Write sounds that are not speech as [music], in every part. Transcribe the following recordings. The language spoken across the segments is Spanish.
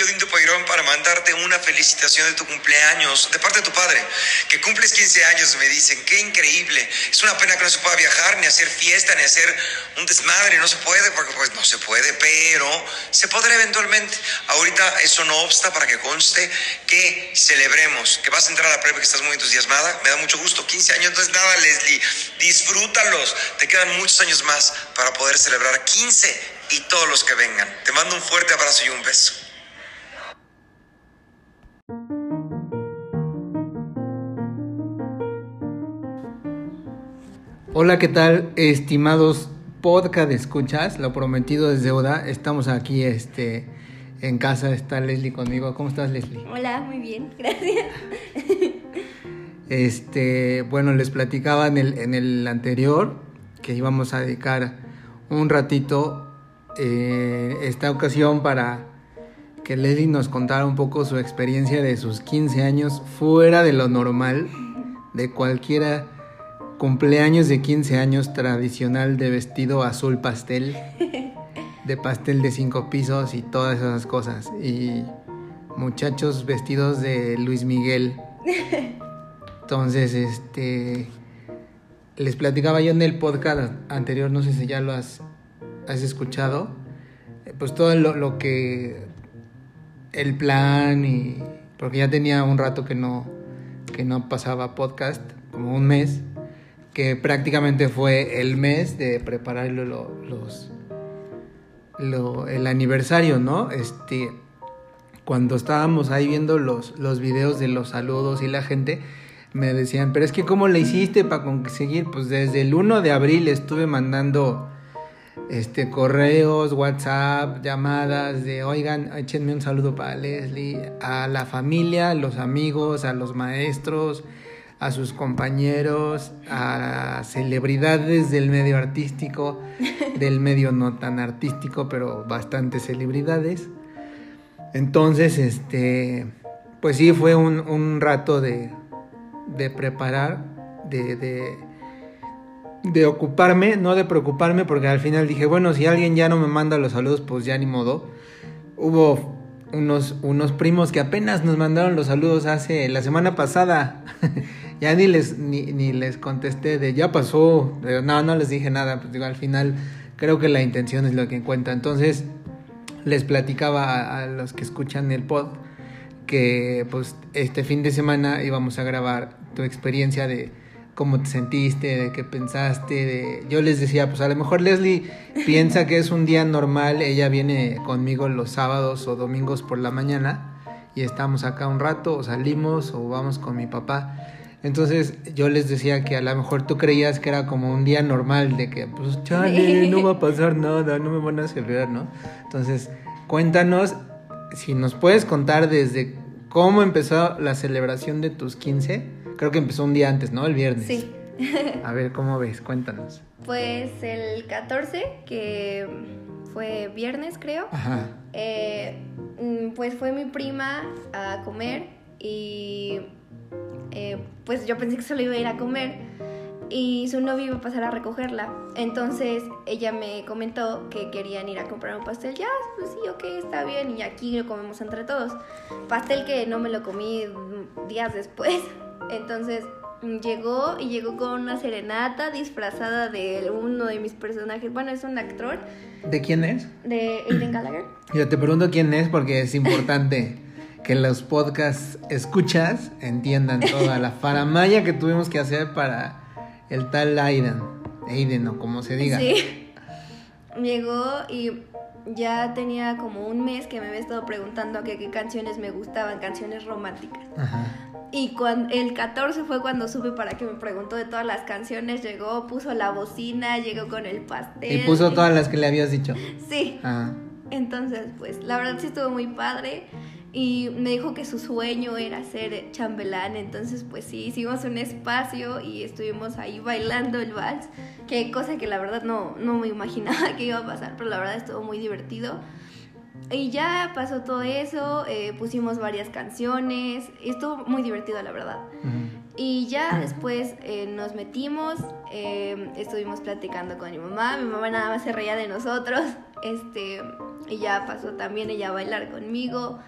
Aquí Odín Poirón para mandarte una felicitación de tu cumpleaños, de parte de tu padre, que cumples 15 años, me dicen, qué increíble. Es una pena que no se pueda viajar, ni hacer fiesta, ni hacer un desmadre, no se puede, porque pues no se puede, pero se podrá eventualmente. Ahorita eso no obsta para que conste que celebremos, que vas a entrar a la prueba, que estás muy entusiasmada, me da mucho gusto, 15 años, entonces nada, Leslie, disfrútalos, te quedan muchos años más para poder celebrar 15 y todos los que vengan. Te mando un fuerte abrazo y un beso. Hola, ¿qué tal, estimados podcast escuchas? Lo prometido es deuda. Estamos aquí este, en casa, está Leslie conmigo. ¿Cómo estás, Leslie? Hola, muy bien, [laughs] gracias. Este, bueno, les platicaba en el, en el anterior que íbamos a dedicar un ratito eh, esta ocasión para que Leslie nos contara un poco su experiencia de sus 15 años fuera de lo normal, de cualquiera cumpleaños de 15 años tradicional de vestido azul pastel, [laughs] de pastel de cinco pisos y todas esas cosas. Y muchachos vestidos de Luis Miguel. Entonces, este, les platicaba yo en el podcast anterior, no sé si ya lo has has escuchado, eh, pues todo lo, que el plan y porque ya tenía un rato que no que no pasaba podcast, como un mes, prácticamente fue el mes de preparar los el aniversario, ¿no? Este cuando estábamos ahí viendo los, los videos de los saludos y la gente me decían, pero es que ¿cómo le hiciste para conseguir? Pues desde el 1 de abril estuve mandando este, correos, WhatsApp, llamadas de, oigan, échenme un saludo para Leslie, a la familia, los amigos, a los maestros, a sus compañeros, a celebridades del medio artístico, del medio no tan artístico, pero bastantes celebridades. Entonces, este, pues sí, fue un, un rato de, de preparar, de, de ocuparme, no de preocuparme, porque al final dije, bueno, si alguien ya no me manda los saludos, pues ya ni modo. Hubo unos, unos primos que apenas nos mandaron los saludos hace la semana pasada. [laughs] ya ni les, ni, les contesté de ya pasó. no, no les dije nada. Pues digo, al final creo que la intención es lo que cuenta. Entonces les platicaba a los que escuchan el pod que pues este fin de semana íbamos a grabar tu experiencia de cómo te sentiste, de qué pensaste, de... Yo les decía, pues a lo mejor Leslie [laughs] piensa que es un día normal, ella viene conmigo los sábados o domingos por la mañana y estamos acá un rato o salimos o vamos con mi papá. Entonces yo les decía que a lo mejor tú creías que era como un día normal, de que pues chale, no va a pasar nada, no me van a celebrar, ¿no? Entonces cuéntanos si nos puedes contar desde cómo empezó la celebración de tus 15 Creo que empezó un día antes, ¿no? El viernes. Sí. [laughs] A ver, ¿cómo ves? Cuéntanos. Pues el 14, que fue viernes, creo. Ajá. Eh, mm, pues fue mi prima a comer y eh, pues yo pensé que solo iba a ir a comer y su novio iba a pasar a recogerla. Entonces ella me comentó que querían ir a comprar un pastel. Ya, pues sí, ok, está bien. Y aquí lo comemos entre todos. Pastel que no me lo comí días después. [laughs] Entonces llegó y llegó con una serenata disfrazada de uno de mis personajes. Bueno, es un actor. ¿De quién es? De Aiden Gallagher. Yo te pregunto quién es porque es importante [laughs] que los podcasts escuchas entiendan toda la faramaya que tuvimos que hacer para el tal Aiden. Aiden o como se diga. Sí. [laughs] Llegó y ya tenía como un mes que me había estado preguntando qué, qué canciones me gustaban, canciones románticas. Ajá. Y cuando, el 14 fue cuando supe para que me preguntó de todas las canciones. Llegó, puso la bocina, llegó con el pastel. Y puso todas las que le habías dicho. Sí. Ah. Entonces, pues, la verdad sí estuvo muy padre. Y me dijo que su sueño era ser chambelán. Entonces, pues sí, hicimos un espacio y estuvimos ahí bailando el vals. Que cosa que la verdad no, no me imaginaba [laughs] que iba a pasar, pero la verdad estuvo muy divertido. Y ya pasó todo eso, eh, pusimos varias canciones, estuvo muy divertido la verdad. Y ya después eh, nos metimos, eh, estuvimos platicando con mi mamá, mi mamá nada más se reía de nosotros, [laughs] este, y ya pasó también ella a bailar conmigo.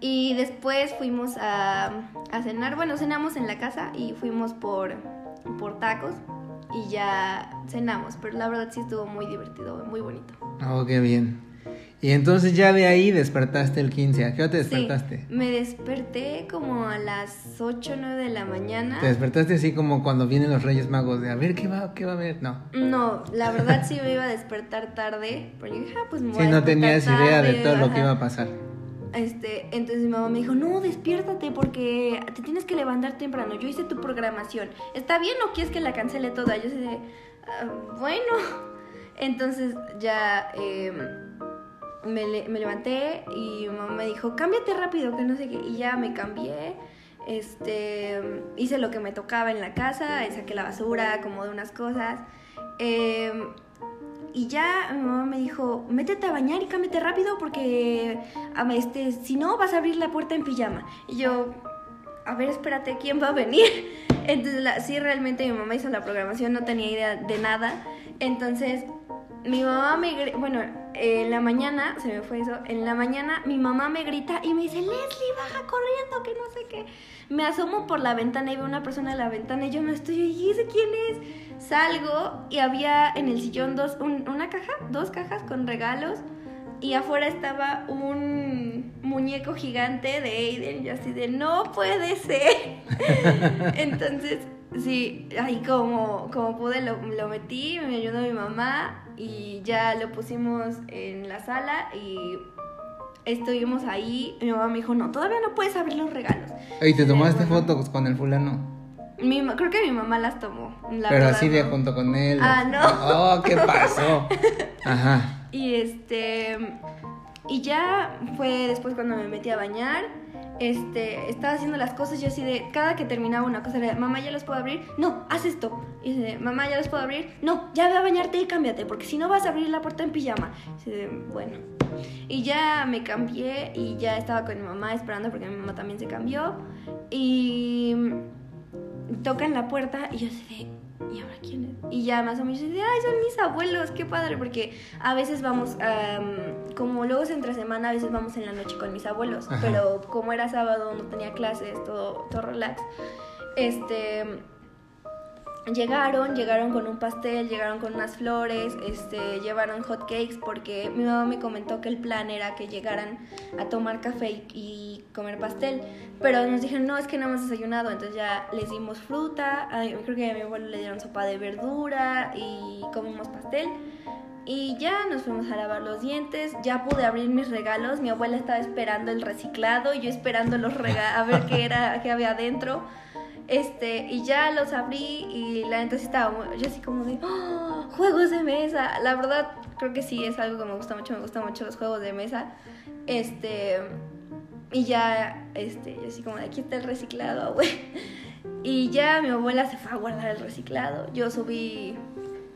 Y después fuimos a, a cenar, bueno, cenamos en la casa y fuimos por, por tacos y ya cenamos, pero la verdad sí estuvo muy divertido, muy bonito. Oh, qué bien. Y entonces ya de ahí despertaste el 15. ¿A qué hora te despertaste? me desperté como a las 8 o 9 de la mañana. ¿Te despertaste así como cuando vienen los Reyes Magos de a ver qué va, qué va a haber? No. No, la verdad sí me iba a despertar tarde. Pero dije, ah, pues me Sí, no tenías idea de todo lo que iba a pasar. Este, entonces mi mamá me dijo, no, despiértate porque te tienes que levantar temprano. Yo hice tu programación. ¿Está bien o quieres que la cancele toda? Yo sé, ah, bueno. [laughs] Entonces ya em, me, levanté y mi mamá me dijo, cámbiate rápido, que no sé qué. Y ya me cambié. Este, hice lo que me tocaba en la casa, saqué la basura, acomodé unas cosas. Eh, y ya mi mamá me dijo, métete a bañar y cámbiate rápido porque este, si no vas a abrir la puerta en pijama. Y yo, a ver, espérate, ¿quién va a venir? [laughs] Entonces, sí, realmente mi mamá hizo la programación, no tenía idea de nada. Entonces, mi mamá me... Bueno, en la mañana, se me fue eso, en la mañana mi mamá me grita y me dice, Leslie, baja corriendo, que no sé qué. Me asomo por la ventana y veo una persona en la ventana y yo me estoy, ¿y ese quién es? Salgo y había en el sillón dos, una caja, dos cajas con regalos y afuera estaba un muñeco gigante de Aiden y así de, no puede ser. [laughs] Entonces, sí, ahí como, como pude lo, lo metí, me ayudó mi mamá y ya lo pusimos en la sala y estuvimos ahí. Mi mamá me dijo, no, todavía no puedes abrir los regalos. ¿Y te tomaste fotos con el fulano? Mi, creo que mi mamá las tomó. Pero así de junto con él. Ah, no. Oh, ¿qué [laughs] pasó? Ajá. Y este. Y ya fue después cuando me metí a bañar. Este, estaba haciendo las cosas, yo así de, cada que terminaba una cosa, era, mamá, ¿ya los puedo abrir? No, haz esto. Y dice, mamá, ¿ya los puedo abrir? No, ya ve a bañarte y cámbiate, porque si no vas a abrir la puerta en pijama. Y dice, bueno. Y ya me cambié y ya estaba con mi mamá esperando porque mi mamá también se cambió. Y tocan la puerta y yo sé ¿y ahora quién es? Y ya más o menos dice, ay, son mis abuelos, qué padre, porque a veces vamos, como luego es entre semana, a veces vamos en la noche con mis abuelos, pero como era sábado, no tenía clases, todo, todo relax, este llegaron, llegaron con un pastel, llegaron con unas flores, este, llevaron hot cakes porque mi mamá me comentó que el plan era que llegaran a tomar café y, comer pastel, pero nos dijeron, no, es que no hemos desayunado, entonces ya les dimos fruta, creo que a mi abuelo le dieron sopa de verdura y comimos pastel. Y ya nos fuimos a lavar los dientes, ya pude abrir mis regalos, mi abuela estaba esperando el reciclado, yo esperando los regalos, a ver qué era, qué había adentro. Este, y ya los abrí y la neta sí estaba yo así como de, ¡Oh, juegos de mesa. La verdad, creo que sí es algo que me gusta mucho, me gustan mucho los juegos de mesa. Este, y ya, este, yo así como de, aquí está el reciclado, [laughs] güey. Y ya mi abuela se fue a guardar el reciclado. Yo subí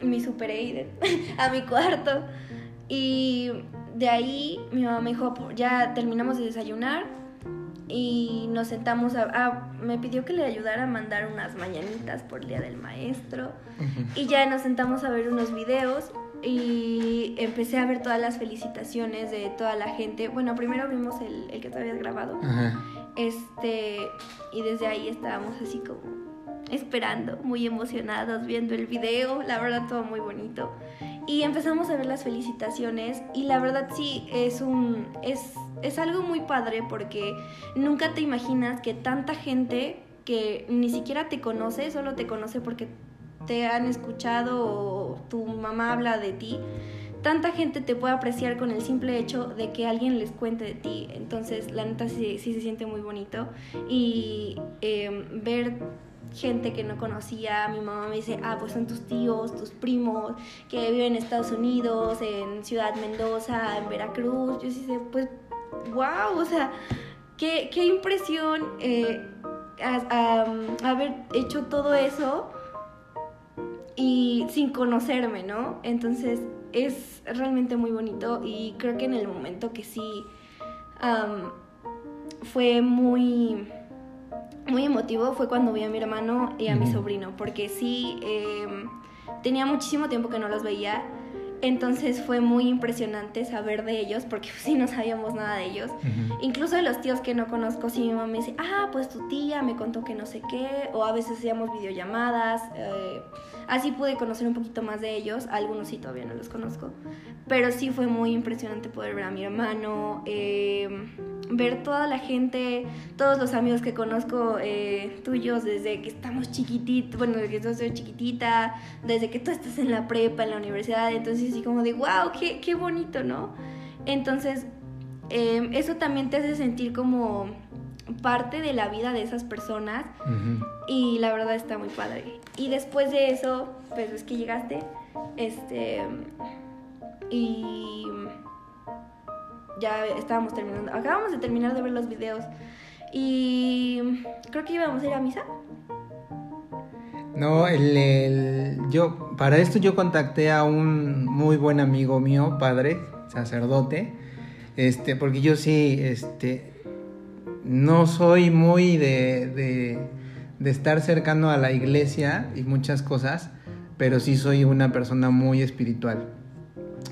mi Super Aiden [laughs] a mi cuarto. Y de ahí mi mamá me dijo, ya terminamos de desayunar y nos sentamos a, me pidió que le ayudara a mandar unas mañanitas por el día del maestro. Y ya nos sentamos a ver unos videos y empecé a ver todas las felicitaciones de toda la gente. Bueno primero vimos el, el que te habías grabado. Este y desde ahí estábamos así como esperando muy emocionados viendo el video. La verdad todo muy bonito y empezamos a ver las felicitaciones y la verdad sí es un es, es algo muy padre porque nunca te imaginas que tanta gente que ni siquiera te conoce, solo te conoce porque te han escuchado o tu mamá habla de ti, tanta gente te puede apreciar con el simple hecho de que alguien les cuente de ti. Entonces, la neta sí, sí se siente muy bonito. Y eh, ver gente que no conocía. Mi mamá me dice, ah, pues son tus tíos, tus primos, que viven en Estados Unidos, en Ciudad Mendoza, en Veracruz. Yo sí sé, pues, wow, o sea, qué, qué impresión eh, haber hecho todo eso y sin conocerme, ¿no? Entonces es realmente muy bonito y creo que en el momento que sí fue muy muy emotivo fue cuando vi a mi hermano y a mi sobrino, porque sí, em, tenía muchísimo tiempo que no los veía Entonces fue muy impresionante saber de ellos, porque [laughs] sí no sabíamos nada de ellos. Incluso de los tíos que no conozco, sí mi mamá me dice, ah, pues tu tía me contó que no sé qué, o a veces hacíamos videollamadas. Eh, así pude conocer un poquito más de ellos, algunos sí todavía no los conozco. Pero sí fue muy impresionante poder ver a mi hermano, eh, ver toda la gente, todos los amigos que conozco eh, tuyos desde que estamos chiquititos, bueno, desde que yo soy chiquitita, desde que tú estás en la prepa, en la universidad, entonces así como de, wow, qué, qué bonito, ¿no? Entonces, em, eso también te hace sentir como parte de la vida de esas personas y la verdad está muy padre. Y después de eso, pues es que llegaste, este, y ya estábamos terminando, acabamos de terminar de ver los videos y creo que íbamos a ir a misa. No, el, yo, para esto yo contacté a un muy buen amigo mío, padre, sacerdote, este, porque yo sí, este, no soy muy de, de, de estar cercano a la iglesia y muchas cosas, pero sí soy una persona muy espiritual.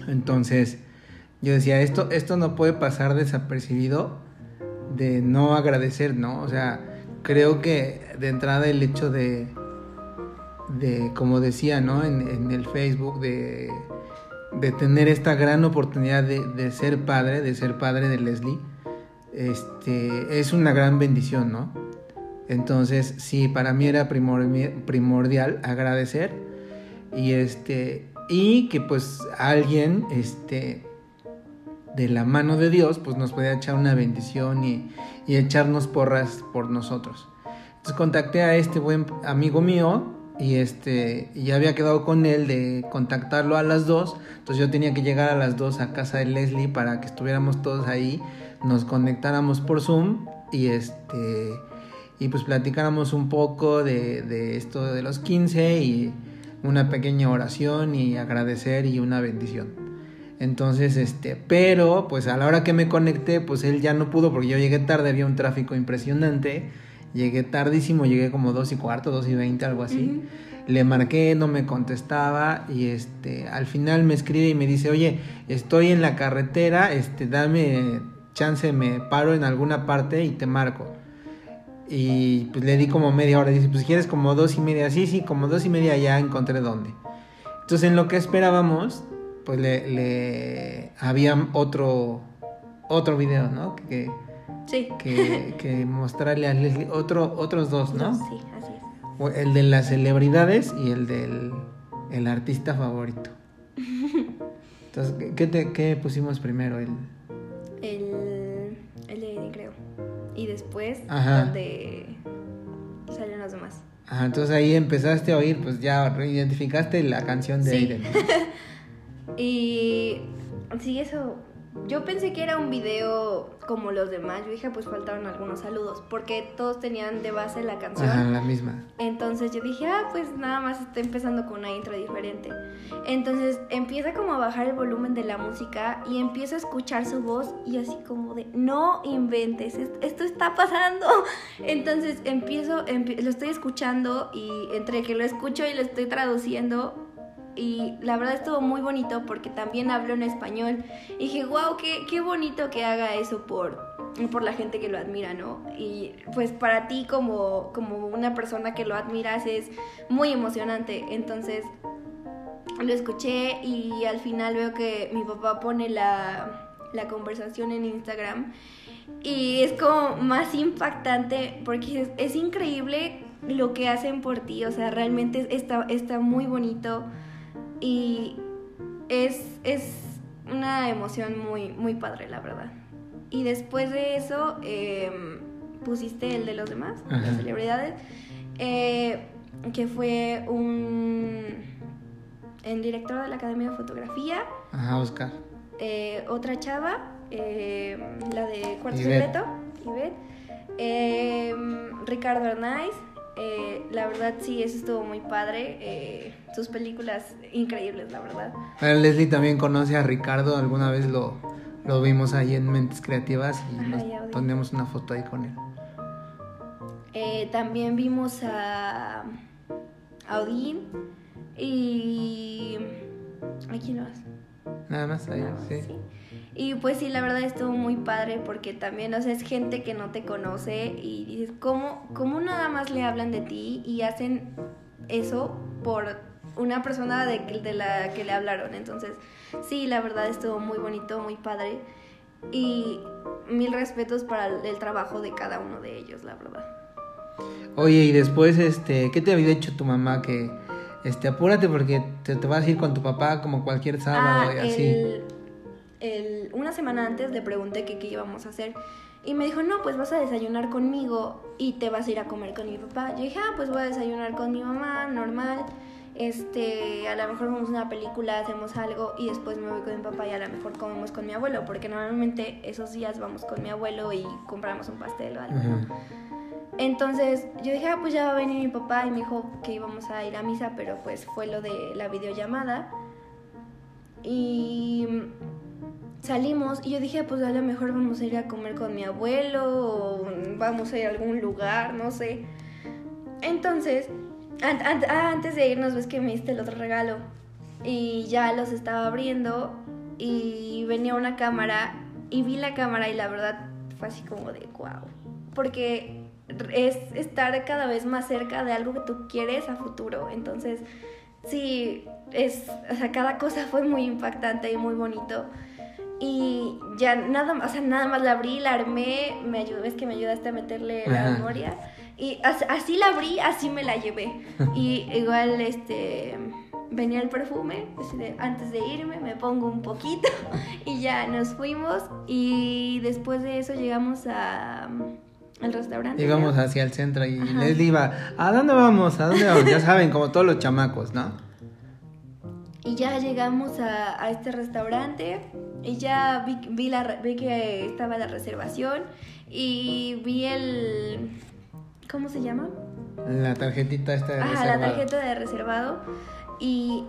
Entonces, yo decía, esto, esto no puede pasar desapercibido de no agradecer, ¿no? O sea, creo que de entrada el hecho de, de como decía, ¿no? En, el Facebook, de, de, tener esta gran oportunidad de, ser padre, de ser padre de Leslie, este, es una gran bendición, ¿no? Entonces, sí, para mí era primordial agradecer y este y que pues alguien este de la mano de Dios, pues nos puede echar una bendición y, echarnos porras por nosotros. Entonces contacté a este buen amigo mío y este ya había quedado con él de contactarlo a las dos. Entonces yo tenía que llegar a las dos a casa de Leslie para que estuviéramos todos ahí, nos conectáramos por Zoom y este y pues platicáramos un poco de, de esto de los 15 y una pequeña oración y agradecer y una bendición. Entonces, este, pero pues a la hora que me conecté, pues él ya no pudo porque yo llegué tarde, había un tráfico impresionante. Llegué tardísimo, llegué como dos y cuarto, dos y veinte, algo así. Le marqué, no me contestaba y este, al final me escribe y me dice, oye, estoy en la carretera, este, dame chance, me paro en alguna parte y te marco. Y pues le di como media hora, dice, pues quieres como dos y media, sí, sí, como dos y media ya encontré dónde. Entonces en lo que esperábamos, pues le, había otro otro video, ¿no? Que, sí. que, mostrarle a Leslie otro, otros dos, ¿no? Sí, así es. El de las celebridades y el del el artista favorito. [laughs] Entonces, ¿qué, te, qué pusimos primero? El, el, el de Aiden, creo. Y después, Ajá. donde salieron los demás. Ajá, entonces ahí empezaste a oír, pues ya identificaste la canción de Aiden. [laughs] Y sí, eso. Yo pensé que era un video como los demás. Yo dije, pues faltaron algunos saludos. Porque todos tenían de base la canción. Ajá, la misma. Entonces yo dije, ah, pues nada más está empezando con una intro diferente. Entonces empieza como a bajar el volumen de la música y empiezo a escuchar su voz y así como de, no inventes, esto está pasando. [laughs] Entonces empiezo, lo estoy escuchando y entre que lo escucho y lo estoy traduciendo, y la verdad estuvo muy bonito porque también habló en español. Y dije, wow, qué, qué bonito que haga eso por, por la gente que lo admira, ¿no? Y pues para ti como, como una persona que lo admiras es muy emocionante. Entonces lo escuché y al final veo que mi papá pone la, la conversación en Instagram y es como más impactante porque es, es, increíble lo que hacen por ti, o sea, realmente está, está muy bonito y es, una emoción muy, muy padre, la verdad. Y después de eso, em, pusiste el de los demás, las celebridades, eh, que fue un el director de la Academia de Fotografía. Ajá, Oscar. Eh, otra chava, em, la de Cuarto Secreto, Ivette. Em, Ricardo Hernández eh, la verdad sí, eso estuvo muy padre. Eh, sus películas increíbles, la verdad. Leslie también conoce a Ricardo, alguna vez lo, lo vimos ahí en Mentes Creativas y nos ponemos una foto ahí con él. Eh, también vimos a, a Odín y... ¿A quién más? nada más ahí, sí. Y pues sí, la verdad estuvo muy padre porque también, o sea, es gente que no te conoce y dices, ¿cómo, cómo nada más le hablan de ti y hacen eso por una persona de, de la que le hablaron? Entonces, sí, la verdad estuvo muy bonito, muy padre y mil respetos para el, trabajo de cada uno de ellos, la verdad. Oye, y después, este, ¿qué te había dicho tu mamá que, este, apúrate porque te, te vas a ir con tu papá como cualquier sábado y ah, así? El, una semana antes le pregunté qué íbamos a hacer y me dijo, no, pues vas a desayunar conmigo y te vas a ir a comer con mi papá. Yo dije, ah, pues voy a desayunar con mi mamá, normal este, a lo mejor vemos una película, hacemos algo y después me voy con mi papá y a lo mejor comemos con mi abuelo, porque normalmente esos días vamos con mi abuelo y compramos un pastel o algo. Entonces yo dije, ah, pues ya va a venir mi papá y me dijo que íbamos a ir a misa, pero pues fue lo de la videollamada. Y salimos y yo dije, pues a lo mejor vamos a ir a comer con mi abuelo o vamos a ir a algún lugar, no sé. Entonces Ah, antes de irnos ves que me diste el otro regalo y ya los estaba abriendo y venía una cámara y vi la cámara y la verdad fue así como de wow. Porque es estar cada vez más cerca de algo que tú quieres a futuro. Entonces, sí, es, o sea, cada cosa fue muy impactante y muy bonito. Y ya nada más, o sea, nada más la abrí, la armé, me ayudó, es que me ayudaste a meterle la memoria. Y así la abrí, así me la llevé. [laughs] Y igual, este, venía el perfume, antes de irme me pongo un poquito [laughs] y ya nos fuimos y después de eso llegamos a al restaurante. Llegamos hacia el centro y les iba, ¿a dónde vamos? ¿A dónde vamos? Ya saben, como todos los chamacos, ¿no? Y ya llegamos a, a este restaurante y ya vi, vi, la, vi que estaba la reservación y vi el ¿Cómo se llama? La tarjetita esta de Ajá, la tarjeta de reservado. Y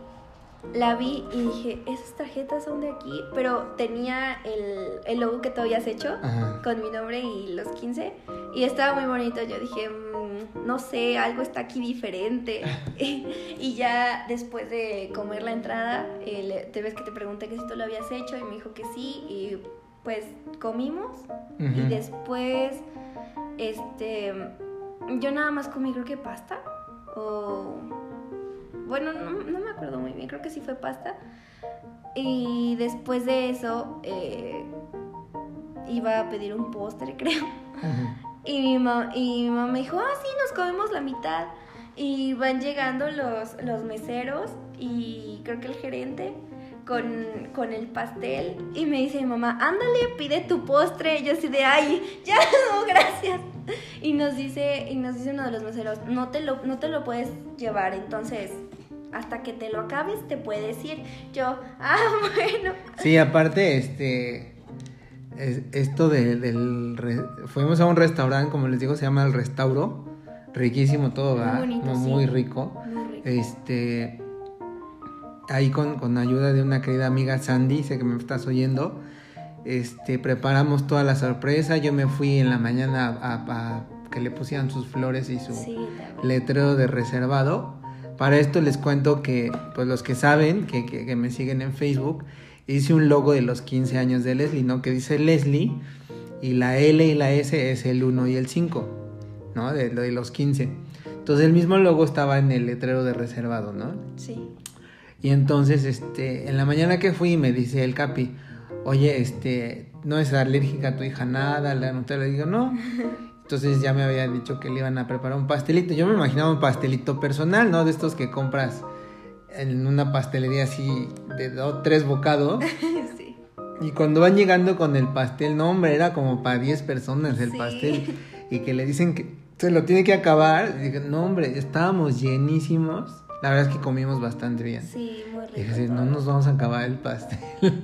la vi y dije, esas tarjetas son de aquí, pero tenía el, el logo que tú habías hecho con mi nombre y los 15. Y estaba muy bonito. Yo dije, mm, no sé, algo está aquí diferente. [laughs] [laughs] y ya después de comer la entrada, eh, te ves que te pregunté que si tú lo habías hecho y me dijo que sí. Y pues comimos. Y después, este yo nada más comí creo que pasta o... Bueno, no, me acuerdo muy bien, creo que sí fue pasta. Y después de eso eh, iba a pedir un postre, [laughs] creo. Y, mi mamá, y mi mamá me dijo, ah, sí, nos comemos la mitad. Y van llegando los, los meseros y creo que el gerente con, con, el pastel. Y me dice mi mamá, ándale, pide tu postre. Y yo así de, ay, ya [laughs] no, gracias. Y nos dice, y nos dice uno de los meseros, no te lo, no te lo puedes llevar, entonces hasta que te lo acabes te puedes ir. Yo, ah, [laughs] bueno. Sí, aparte, este, esto de, del, fuimos a un restaurante, como les digo, se llama El Restauro, riquísimo todo, ¿verdad? Muy, rico. Este, ahí con, con ayuda de una querida amiga Sandy, sé que me estás oyendo, este, preparamos toda la sorpresa. Yo me fui en la mañana a, que le pusieran sus flores y su letrero de reservado. Para esto les cuento que, pues los que saben, que, que, me siguen en Facebook, hice un logo de los 15 años de Leslie, ¿no? Que dice Leslie y la L y la S es el 1 y el 5, ¿no? De, de los 15. Entonces el mismo logo estaba en el letrero de reservado, ¿no? Sí. Y entonces, este, en la mañana que fui me dice el Capi, oye, este, no es alérgica a tu hija nada, la Nutella, le digo, no. [laughs] Entonces ya me había dicho que le iban a preparar un pastelito. Yo me imaginaba un pastelito personal, ¿no? De estos que compras en una pastelería así de dos, tres bocados. [laughs] Sí. Y cuando van llegando con el pastel, no, hombre, era como para 10 personas el pastel. [laughs] Y que le dicen que se lo tiene que acabar. Y dije, no, hombre, estábamos llenísimos. La verdad es que comimos bastante bien. Sí, muy rico. dije, no nos vamos a acabar el pastel. [laughs]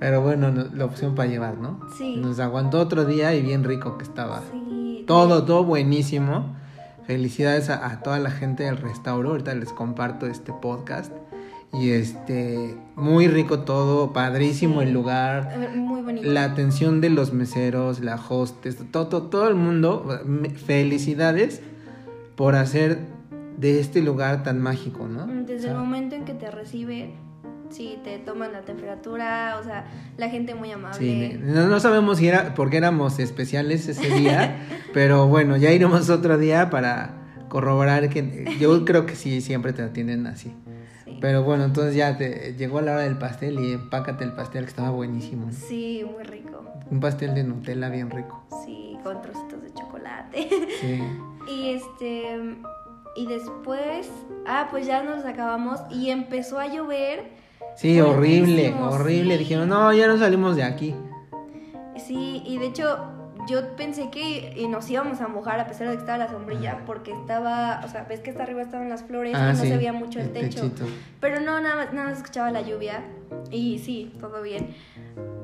Pero bueno, la opción para llevar, ¿no? Sí. Nos aguantó otro día y bien rico que estaba. Sí. Todo, todo buenísimo. Felicidades a, toda la gente del restaurante. Ahorita les comparto este podcast. Y este, muy rico todo, padrísimo el lugar. Muy bonito. La atención de los meseros, la hostes, todo, todo el mundo. Felicidades por hacer de este lugar tan mágico, ¿no? Desde el momento en que te recibe sí, te toman la temperatura, o sea, la gente muy amable. Sí, no, sabemos si era porque éramos especiales ese día, [laughs] pero bueno, ya iremos otro día para corroborar que yo creo que sí, siempre te atienden así. Pero bueno, entonces ya te llegó la hora del pastel y empácate el pastel que estaba buenísimo. Sí, muy rico. Un pastel de Nutella bien rico. Sí, con trocitos de chocolate. Sí. [laughs] y este y después, ah, pues ya nos acabamos y empezó a llover Sí, horrible, horrible. Dijeron, no, ya no salimos de aquí. Sí, y de hecho yo pensé que nos íbamos a mojar a pesar de que estaba la sombrilla, porque estaba, o sea, ves que hasta arriba estaban las flores ah, y no se veía mucho el, techo. Pero no, nada, nada más escuchaba la lluvia y sí, todo bien.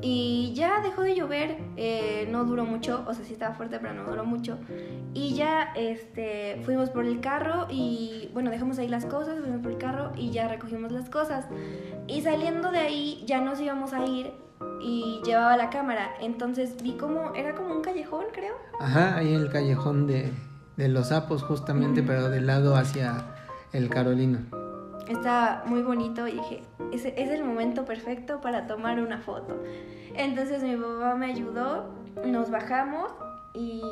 Y ya dejó de llover, eh, no duró mucho, o sea, sí estaba fuerte, pero no duró mucho. Y ya este, fuimos por el carro y, bueno, dejamos ahí las cosas, fuimos por el carro y ya recogimos las cosas. Y saliendo de ahí ya nos íbamos a ir y llevaba la cámara. Entonces vi como, era como un callejón, creo. Ajá, ahí el callejón de, los sapos justamente, pero del lado hacia el Carolino. Está muy bonito y dije, es, el momento perfecto para tomar una foto. Entonces mi papá me ayudó, nos bajamos y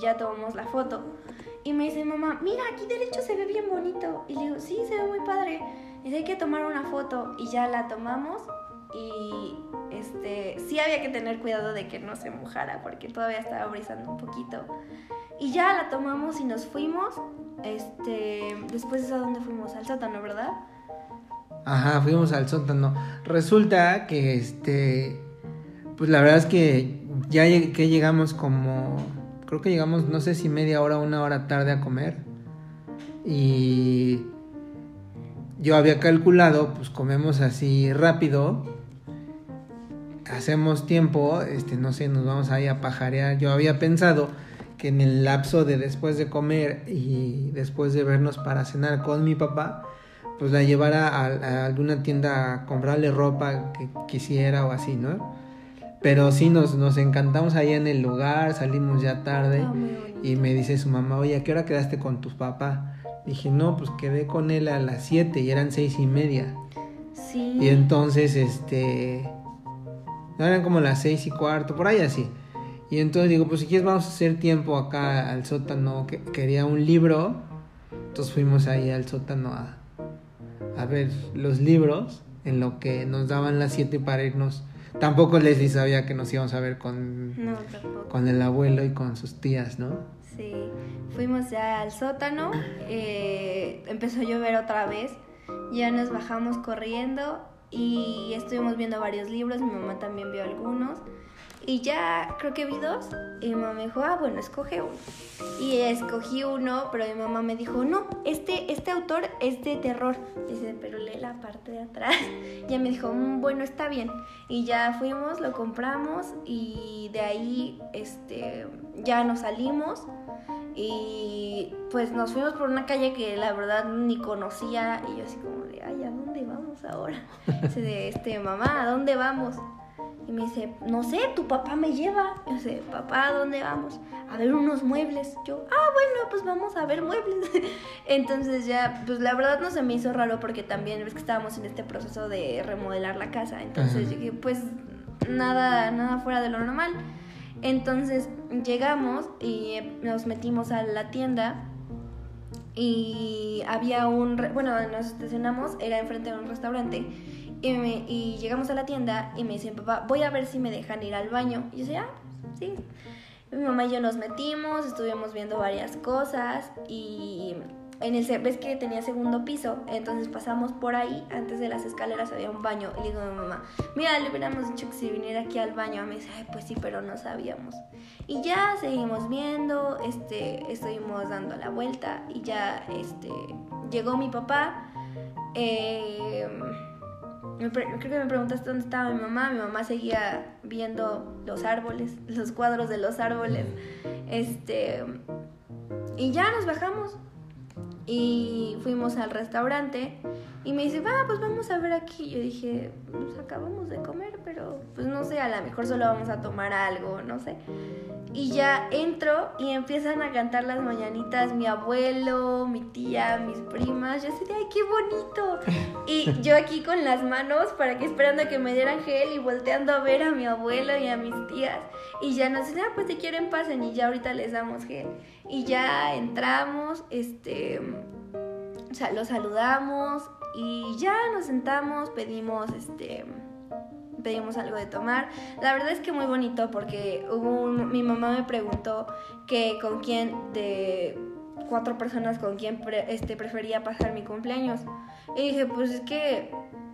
ya tomamos la foto. Y me dice, mamá, mira, aquí derecho se ve bien bonito. Y le digo, sí, se ve muy padre. Dice, hay que tomar una foto. Y ya la tomamos y este, sí había que tener cuidado de que no se mojara porque todavía estaba brisando un poquito. Y ya la tomamos y nos fuimos. Este, después a dónde fuimos, al sótano, ¿verdad? Ajá, fuimos al sótano. Resulta que este pues la verdad es que ya que llegamos como creo que llegamos no sé si media hora una hora tarde a comer. Y yo había calculado, pues comemos así rápido hacemos tiempo, este, no sé, nos vamos ahí a pajarear. Yo había pensado que en el lapso de después de comer y después de vernos para cenar con mi papá, pues la llevara a, alguna tienda a comprarle ropa que quisiera o así, ¿no? Pero sí, nos, nos encantamos ahí en el lugar, salimos ya tarde ah, y me dice su mamá, oye, ¿a qué hora quedaste con tu papá? Dije, no, pues quedé con él a las 7 y eran seis y media. Sí. Y entonces, este, eran como las seis y cuarto, por ahí así. Y entonces digo, pues si quieres vamos a hacer tiempo acá al sótano, que quería un libro. Entonces fuimos ahí al sótano a, a ver los libros en lo que nos daban las siete para irnos. Tampoco Leslie sabía que nos íbamos a ver con, con el abuelo y con sus tías, ¿no? Sí, fuimos ya al sótano, eh, empezó a llover otra vez, ya nos bajamos corriendo y estuvimos viendo varios libros, mi mamá también vio algunos. Y ya creo que vi dos. Y mi mamá me dijo, ah, bueno, escoge uno. Y escogí uno, pero mi mamá me dijo, no, este, este autor es de terror. Dice, pero lee la parte de atrás. [laughs] Y ella me dijo, mm, bueno, está bien. Y ya fuimos, lo compramos y de ahí este, ya nos salimos. Y pues nos fuimos por una calle que la verdad ni conocía. Y yo así como de, ay, ¿a dónde vamos ahora? [laughs] Dice, este, mamá, ¿a dónde vamos? Y me dice, no sé, tu papá me lleva. Yo sé, papá, ¿a dónde vamos? A ver unos muebles. Yo, ah, bueno, pues vamos a ver muebles. [laughs] Entonces ya, pues la verdad no se me hizo raro porque también ves que estábamos en este proceso de remodelar la casa. Entonces dije, pues nada, nada fuera de lo normal. Entonces llegamos y nos metimos a la tienda y había un, bueno, nos estacionamos, era enfrente de un restaurante y, llegamos a la tienda y me dicen, papá, voy a ver si me dejan ir al baño. Y yo decía, ah, sí. Mi mamá y yo nos metimos, estuvimos viendo varias cosas y en el ves que tenía segundo piso, entonces pasamos por ahí, antes de las escaleras había un baño y le digo a mi mamá, mira, le hubiéramos dicho que si viniera aquí al baño, me dice, ay, pues sí, pero no sabíamos. Y ya seguimos viendo, este, estuvimos dando la vuelta y ya, este, llegó mi papá, eh, creo que me preguntaste dónde estaba mi mamá. Mi mamá seguía viendo los árboles, [laughs] los cuadros de los árboles. Este. Y ya nos bajamos. Y fuimos al restaurante y me dice, va, pues vamos a ver aquí. Yo dije, pues acabamos de comer, pero pues no sé, a lo mejor solo vamos a tomar algo, no sé. Y ya entro y empiezan a cantar las mañanitas mi abuelo, mi tía, mis primas. Yo así ay, qué bonito. [laughs] Y yo aquí con las manos para que esperando a que me dieran gel y volteando a ver a mi abuelo y a mis tías. Y ya nos dicen, ah, pues si quieren pasen y ya ahorita les damos gel. Y ya entramos, este, o sea, los saludamos y ya nos sentamos, pedimos, este, pedimos algo de tomar. La verdad es que muy bonito porque mi mamá me preguntó que con quién de cuatro personas con quién este, prefería pasar mi cumpleaños. Y dije, pues es que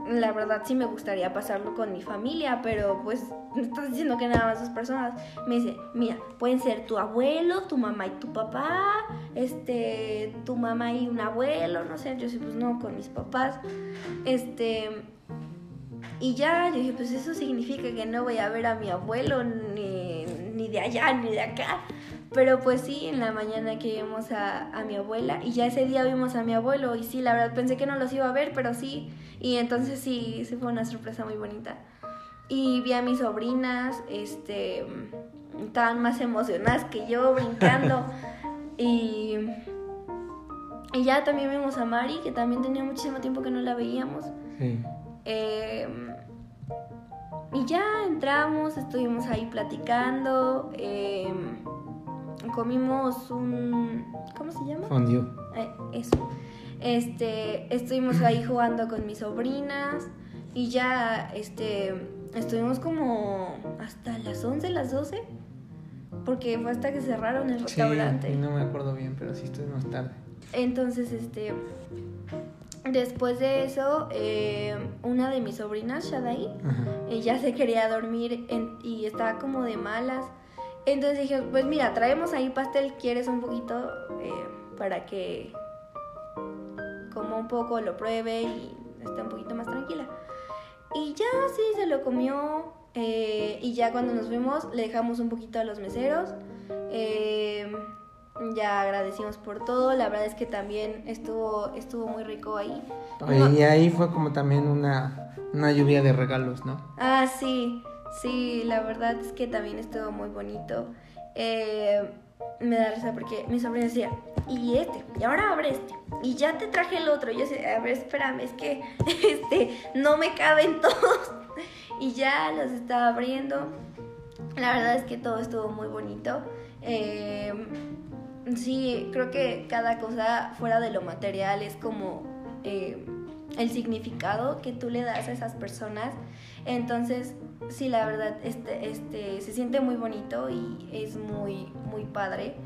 la verdad sí me gustaría pasarlo con mi familia, pero pues no estás diciendo que nada más dos personas. Me dice, mira, pueden ser tu abuelo, tu mamá y tu papá, este, tu mamá y un abuelo, no sé, yo sí, pues no, con mis papás. Este, y ya, yo dije, pues eso significa que no voy a ver a mi abuelo ni, ni de allá ni de acá. Pero pues sí, en la mañana que vimos a, a, mi abuela y ya ese día vimos a mi abuelo y sí, la verdad pensé que no los iba a ver, pero sí. Y entonces sí, sí fue una sorpresa muy bonita. Y vi a mis sobrinas, este, estaban más emocionadas que yo brincando. [laughs] y, y ya también vimos a Mari, que también tenía muchísimo tiempo que no la veíamos. Sí. Em, y ya entramos, estuvimos ahí platicando. Eh, comimos un. ¿Cómo se llama? Fondue. Eh, eso. Este, estuvimos ahí [clears throat] jugando con mis sobrinas y ya este, estuvimos como hasta las 11, las 12, porque fue hasta que cerraron el restaurante. no me acuerdo bien, pero sí estuvimos tarde. Entonces, este, después de eso, eh, una de mis sobrinas, Shadai, ella se quería dormir y estaba como de malas. Entonces dije, pues mira, traemos ahí pastel, ¿quieres un poquito? Eh, para que como un poco lo pruebe y esté un poquito más tranquila. Y ya sí, se lo comió. Eh, y ya cuando nos fuimos, le dejamos un poquito a los meseros. Eh, ya agradecimos por todo. La verdad es que también estuvo, estuvo muy rico ahí. Y ahí fue como también una, una lluvia de regalos, ¿no? Ah, sí. Sí, la verdad es que también estuvo muy bonito. Eh, me da risa porque mi sobrina decía, y este, y ahora abre este, y ya te traje el otro. Y yo decía, a ver, espérame, es que [laughs] este, no me caben todos. [laughs] y ya los estaba abriendo. La verdad es que todo estuvo muy bonito. Eh, sí, creo que cada cosa fuera de lo material es como eh, el significado que tú le das a esas personas. Entonces, sí, la verdad, este, este, se siente muy bonito y es muy, muy padre.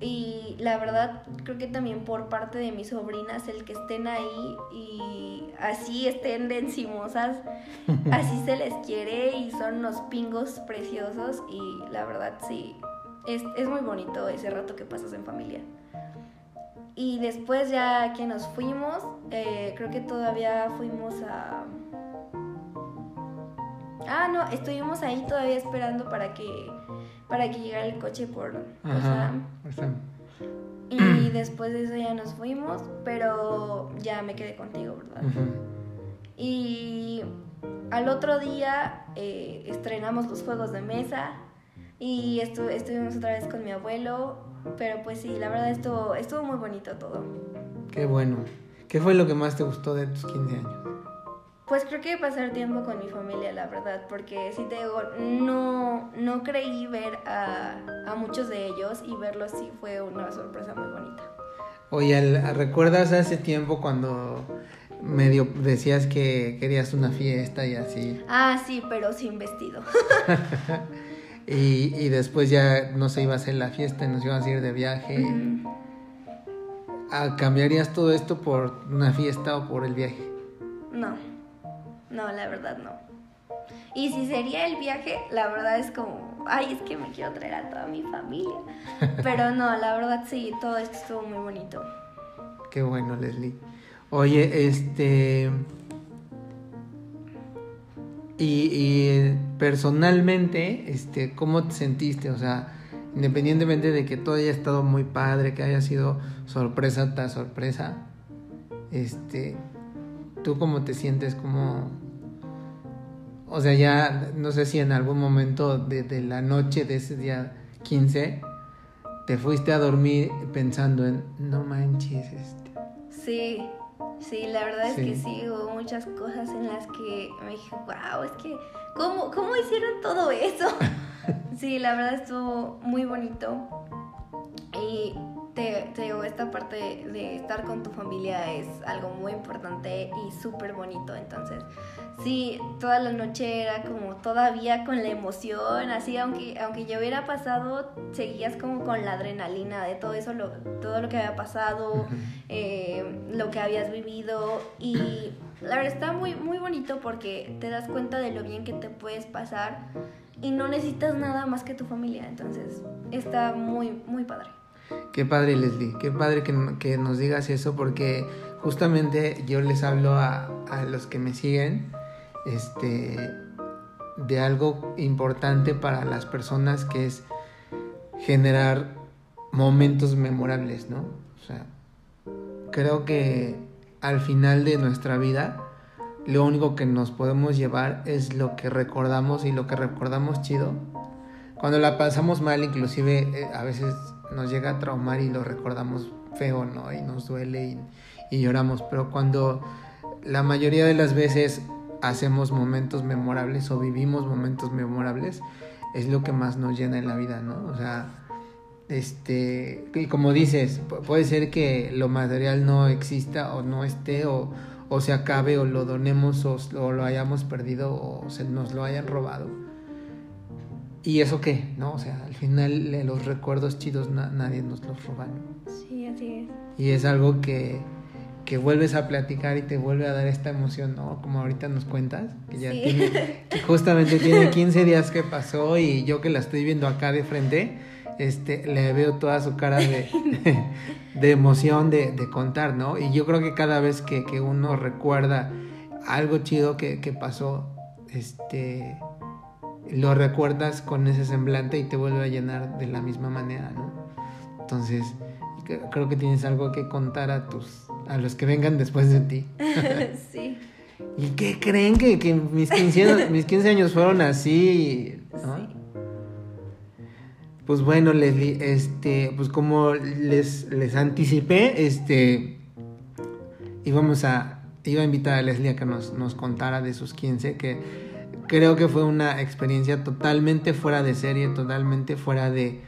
Y la verdad, creo que también por parte de mis sobrinas, el que estén ahí y así estén de encimosas, [laughs] así se les quiere y son unos pingos preciosos y la verdad, sí, es, es muy bonito ese rato que pasas en familia. Y después ya que nos fuimos, eh, creo que todavía fuimos a Ah, no, estuvimos ahí todavía esperando para que para que llegara el coche por Y [clears throat] después de eso ya nos fuimos, pero ya me quedé contigo, ¿verdad? Y al otro día eh, estrenamos los juegos de mesa y estuvimos otra vez con mi abuelo, pero pues sí, la verdad estuvo, estuvo muy bonito todo. Qué bueno. ¿Qué fue lo que más te gustó de tus 15 años? Pues creo que pasar tiempo con mi familia, la verdad, porque si te digo, no, no creí ver a, a muchos de ellos y verlos sí fue una sorpresa muy bonita. Oye, ¿recuerdas hace tiempo cuando medio decías que querías una fiesta y así? Ah, sí, pero sin vestido. [laughs] y, y, después ya no se iba a hacer la fiesta, nos íbamos a ir de viaje. Ah, ¿Cambiarías todo esto por una fiesta o por el viaje? No. No, la verdad no. Y si sería el viaje, la verdad es como, ay, es que me quiero traer a toda mi familia. [laughs] Pero no, la verdad sí, todo esto estuvo muy bonito. Qué bueno, Leslie. Oye, este... Y, personalmente, este, ¿cómo te sentiste? O sea, independientemente de que todo haya estado muy padre, que haya sido sorpresa tras sorpresa, este, ¿tú cómo te sientes? como O sea, ya no sé si en algún momento de, de la noche de ese día 15 te fuiste a dormir pensando en, no manches, este. Sí, sí, la verdad es que sí, hubo muchas cosas en las que me dije, wow, es que, ¿cómo, cómo hicieron todo eso? [laughs] sí, la verdad estuvo muy bonito. Y te, te, digo, esta parte de estar con tu familia es algo muy importante y súper bonito. Entonces, sí, toda la noche era como todavía con la emoción, así, aunque, aunque ya hubiera pasado, seguías como con la adrenalina de todo eso, lo, todo lo que había pasado, eh, lo que habías vivido. Y la verdad está muy, muy bonito porque te das cuenta de lo bien que te puedes pasar y no necesitas nada más que tu familia. Entonces, está muy, muy padre. Qué padre, Leslie, qué padre que, nos digas eso porque justamente yo les hablo a, a, los que me siguen este, de algo importante para las personas que es generar momentos memorables, ¿no? O sea, creo que al final de nuestra vida lo único que nos podemos llevar es lo que recordamos y lo que recordamos chido. Cuando la pasamos mal, inclusive eh, a veces nos llega a traumar y lo recordamos feo, ¿no? Y nos duele y, y lloramos. Pero cuando la mayoría de las veces hacemos momentos memorables o vivimos momentos memorables, es lo que más nos llena en la vida, ¿no? O sea, este, y como dices, puede ser que lo material no exista o no esté o, o se acabe o lo donemos o, lo hayamos perdido o se nos lo hayan robado. ¿Y eso qué? ¿No? O sea, al final los recuerdos chidos nadie nos los roba. Sí, así es. Y es algo que, que vuelves a platicar y te vuelve a dar esta emoción, ¿no? Como ahorita nos cuentas, que ya tiene, que [laughs] justamente tiene 15 días que pasó y yo que la estoy viendo acá de frente, este, le veo toda su cara de, [laughs] de emoción de, de, contar, ¿no? Y yo creo que cada vez que, que uno recuerda algo chido que, que pasó, este, lo recuerdas con ese semblante y te vuelve a llenar de la misma manera, ¿no? Entonces, creo que tienes algo que contar a tus a los que vengan después de ti. [laughs] sí. ¿Y qué creen que, que mis, 15 [laughs] mis 15 años fueron así? ¿no? Sí. Pues bueno, Leslie, este, pues como les, les anticipé, este, íbamos a, iba a invitar a Leslie a que nos, nos contara de sus 15, que creo que fue una experiencia totalmente fuera de serie, totalmente fuera de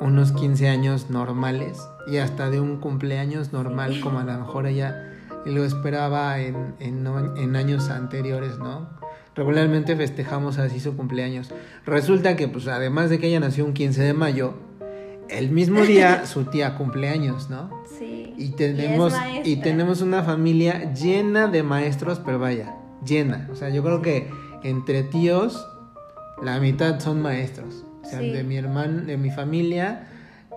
unos 15 años normales y hasta de un cumpleaños normal como a lo mejor ella lo esperaba en, en, en, años anteriores, ¿no? Regularmente festejamos así su cumpleaños. Resulta que, pues, además de que ella nació un 15 de mayo, el mismo día [laughs] su tía cumpleaños, ¿no? Sí. Y tenemos, y, y tenemos una familia llena de maestros, pero vaya, llena. O sea, yo creo que entre tíos, la mitad son maestros. O sea, sí. de mi hermano, de mi familia,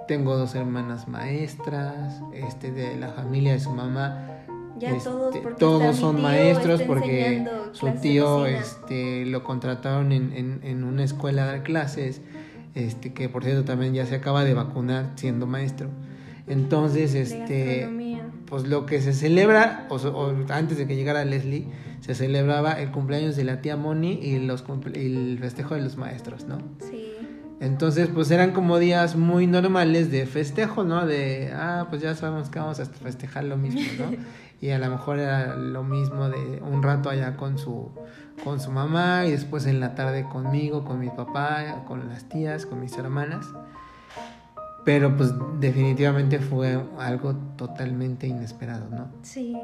tengo dos hermanas maestras, este, de la familia de su mamá. Ya este, todos, todos son maestros porque su tío este, lo contrataron en, en, en, una escuela de clases, este, que por cierto también ya se acaba de vacunar siendo maestro. Entonces, este, pues lo que se celebra, o, o, antes de que llegara Leslie, se celebraba el cumpleaños de la tía Moni y, los, y el festejo de los maestros, ¿no? Sí. Entonces, pues eran como días muy normales de festejo, ¿no? De, ah, pues ya sabemos que vamos a festejar lo mismo, ¿no? [laughs] y a lo mejor era lo mismo de un rato allá con su, con su mamá y después en la tarde conmigo, con mi papá, con las tías, con mis hermanas. Pero pues definitivamente fue algo totalmente inesperado, ¿no? Sí.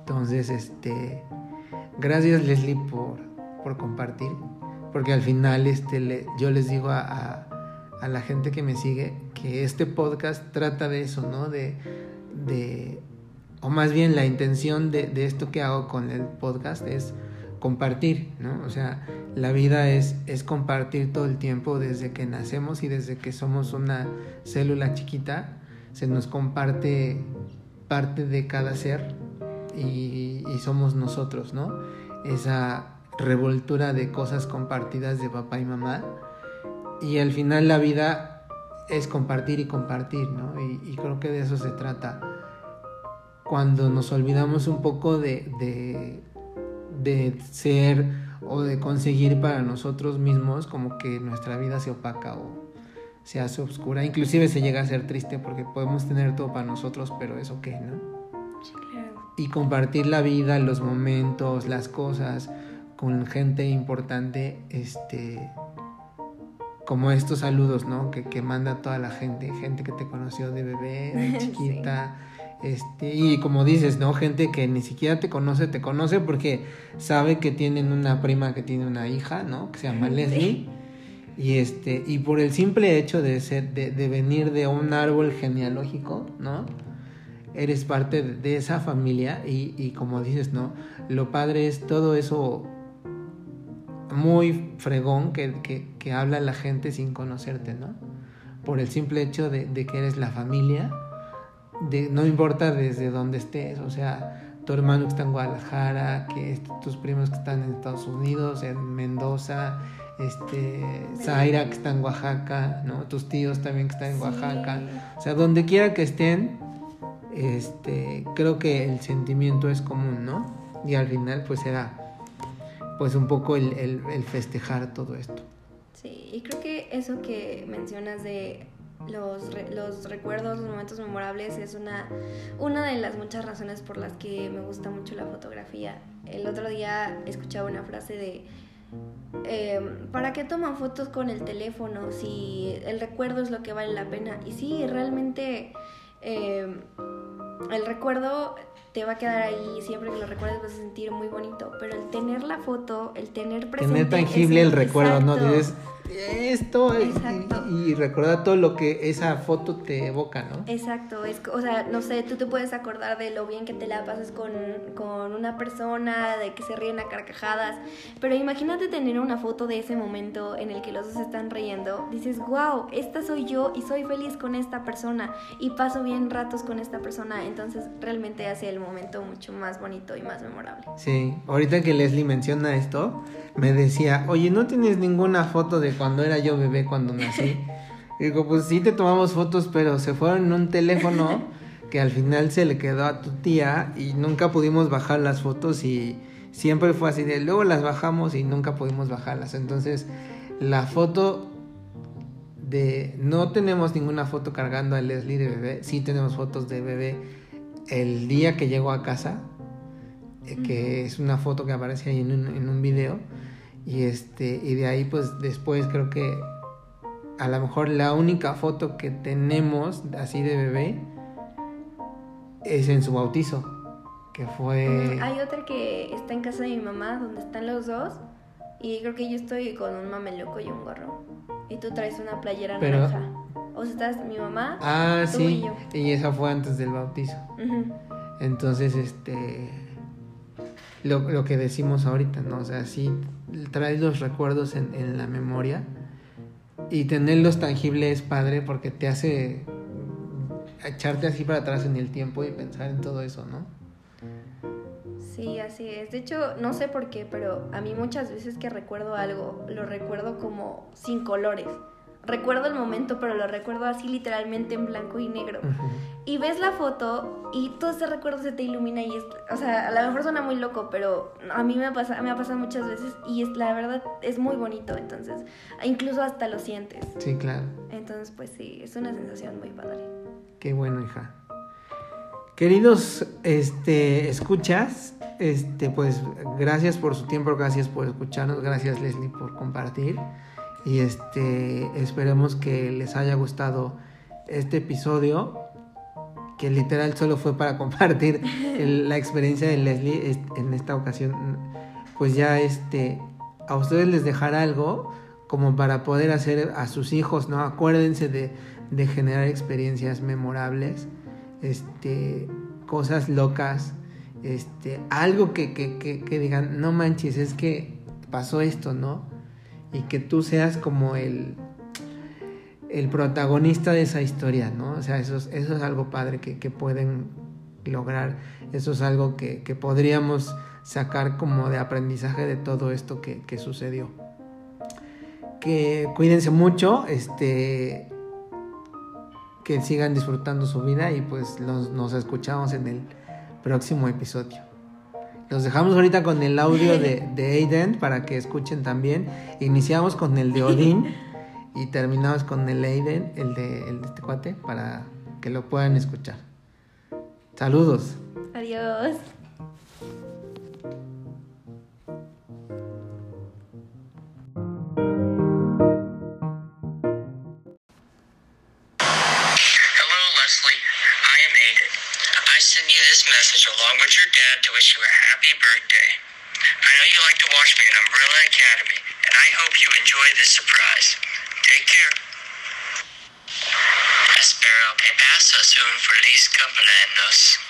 Entonces, este, gracias Leslie por, por compartir porque al final este, yo les digo a, a, a, la gente que me sigue que este podcast trata de eso, ¿no? De, de o más bien la intención de, de, esto que hago con el podcast es compartir, ¿no? O sea, la vida es, es compartir todo el tiempo desde que nacemos y desde que somos una célula chiquita, se nos comparte parte de cada ser y, somos nosotros, ¿no? Esa revoltura de cosas compartidas de papá y mamá. Y al final la vida es compartir y compartir, ¿no? Y, creo que de eso se trata. Cuando nos olvidamos un poco de, de, de ser o de conseguir para nosotros mismos, como que nuestra vida se opaca o se hace oscura. Inclusive se llega a ser triste porque podemos tener todo para nosotros, pero eso qué, ¿no? Y compartir la vida, los momentos, las cosas con gente importante, este, como estos saludos, ¿no? Que, que manda toda la gente, gente que te conoció de bebé, de [laughs] chiquita. Este, y como dices, ¿no? Gente que ni siquiera te conoce, te conoce porque sabe que tienen una prima que tiene una hija, ¿no? Que se llama Leslie. Y este, y por el simple hecho de ser, de, de venir de un árbol genealógico, ¿no? Eres parte de, esa familia y, y como dices, ¿no? Lo padre es todo eso muy fregón que, que, que, habla la gente sin conocerte, ¿no? Por el simple hecho de, de, que eres la familia, de, no importa desde dónde estés, o sea, tu hermano que está en Guadalajara, que tus primos que están en Estados Unidos, en Mendoza, este, Zaira que está en Oaxaca, ¿no? Tus tíos también que están en Oaxaca, o sea, donde quiera que estén, este, creo que el sentimiento es común, ¿no? Y al final pues era pues un poco el, festejar todo esto. Sí, y creo que eso que mencionas de los, los, recuerdos, los momentos memorables es una, una de las muchas razones por las que me gusta mucho la fotografía. El otro día escuchaba una frase de, em, ¿para qué toman fotos con el teléfono si el recuerdo es lo que vale la pena? Y sí, realmente em, el recuerdo te va a quedar ahí, siempre que lo recuerdes vas a sentir muy bonito, pero el tener la foto, el tener presente... Tener tangible el recuerdo, ¿no? Dices, esto y, y, recuerda todo lo que esa foto te evoca, ¿no? Exacto, es, o sea, no sé, tú te puedes acordar de lo bien que te la pasas con, con una persona, de que se ríen a carcajadas, pero imagínate tener una foto de ese momento en el que los dos están riendo, dices, wow, esta soy yo y soy feliz con esta persona y paso bien ratos con esta persona, entonces realmente hace el momento mucho más bonito y más memorable. Sí, ahorita que Leslie menciona esto, me decía, oye, ¿no tienes ninguna foto de cuando era yo bebé, cuando nací. [laughs] digo, pues sí te tomamos fotos, pero se fueron en un teléfono [laughs] que al final se le quedó a tu tía y nunca pudimos bajar las fotos y siempre fue así de luego las bajamos y nunca pudimos bajarlas. Entonces, la foto de no tenemos ninguna foto cargando a Leslie de bebé, sí tenemos fotos de bebé el día que llegó a casa, eh, que es una foto que aparece ahí en un, en un video y, este, y de ahí pues después creo que a lo mejor la única foto que tenemos así de bebé es en su bautizo, que fue... Mm, hay otra que está en casa de mi mamá, donde están los dos, y creo que yo estoy con un mameluco y un gorro. Y tú traes una playera naranja. O sea, estás mi mamá. Ah, sí. Y, esa fue antes del bautizo. Entonces, este lo, lo, que decimos ahorita, ¿no? O sea, sí traes los recuerdos en, en, la memoria y tenerlos tangibles es padre porque te hace echarte así para atrás en el tiempo y pensar en todo eso, ¿no? Sí, así es. De hecho, no sé por qué, pero a mí muchas veces que recuerdo algo, lo recuerdo como sin colores recuerdo el momento, pero lo recuerdo así literalmente en blanco y negro. Y ves la foto y todo ese recuerdo se te ilumina y es, o sea, a lo mejor suena muy loco, pero a mí me ha pasado, me ha pasado muchas veces y es, la verdad es muy bonito, entonces, incluso hasta lo sientes. Sí, claro. Entonces, pues sí, es una sensación muy padre. Qué bueno, hija. Queridos, este, escuchas, este, pues gracias por su tiempo, gracias por escucharnos, gracias Leslie por compartir. Y este, esperemos que les haya gustado este episodio, que literal solo fue para [laughs] compartir la experiencia de Leslie en esta ocasión. Pues ya este, a ustedes les dejará algo como para poder hacer a sus hijos, ¿no? Acuérdense de, de generar experiencias memorables, este, cosas locas, este, algo que, que, que, que digan, no manches, es que pasó esto, ¿no? Y que tú seas como el, el protagonista de esa historia, ¿no? O sea, eso es, eso es algo padre que, que pueden lograr, eso es algo que, que, podríamos sacar como de aprendizaje de todo esto que, que sucedió. Que cuídense mucho, este, que sigan disfrutando su vida y pues nos escuchamos en el próximo episodio. Los dejamos ahorita con el audio de, [laughs] de Aiden para que escuchen también. Iniciamos con el de Odín y terminamos con el Aiden, el de, el de este cuate, para que lo puedan escuchar. Saludos. Adiós. Along with your dad to wish you a happy birthday. I know you like to watch me at Umbrella Academy, and I hope you enjoy this surprise. Take care. Espero que feliz cumpleaños.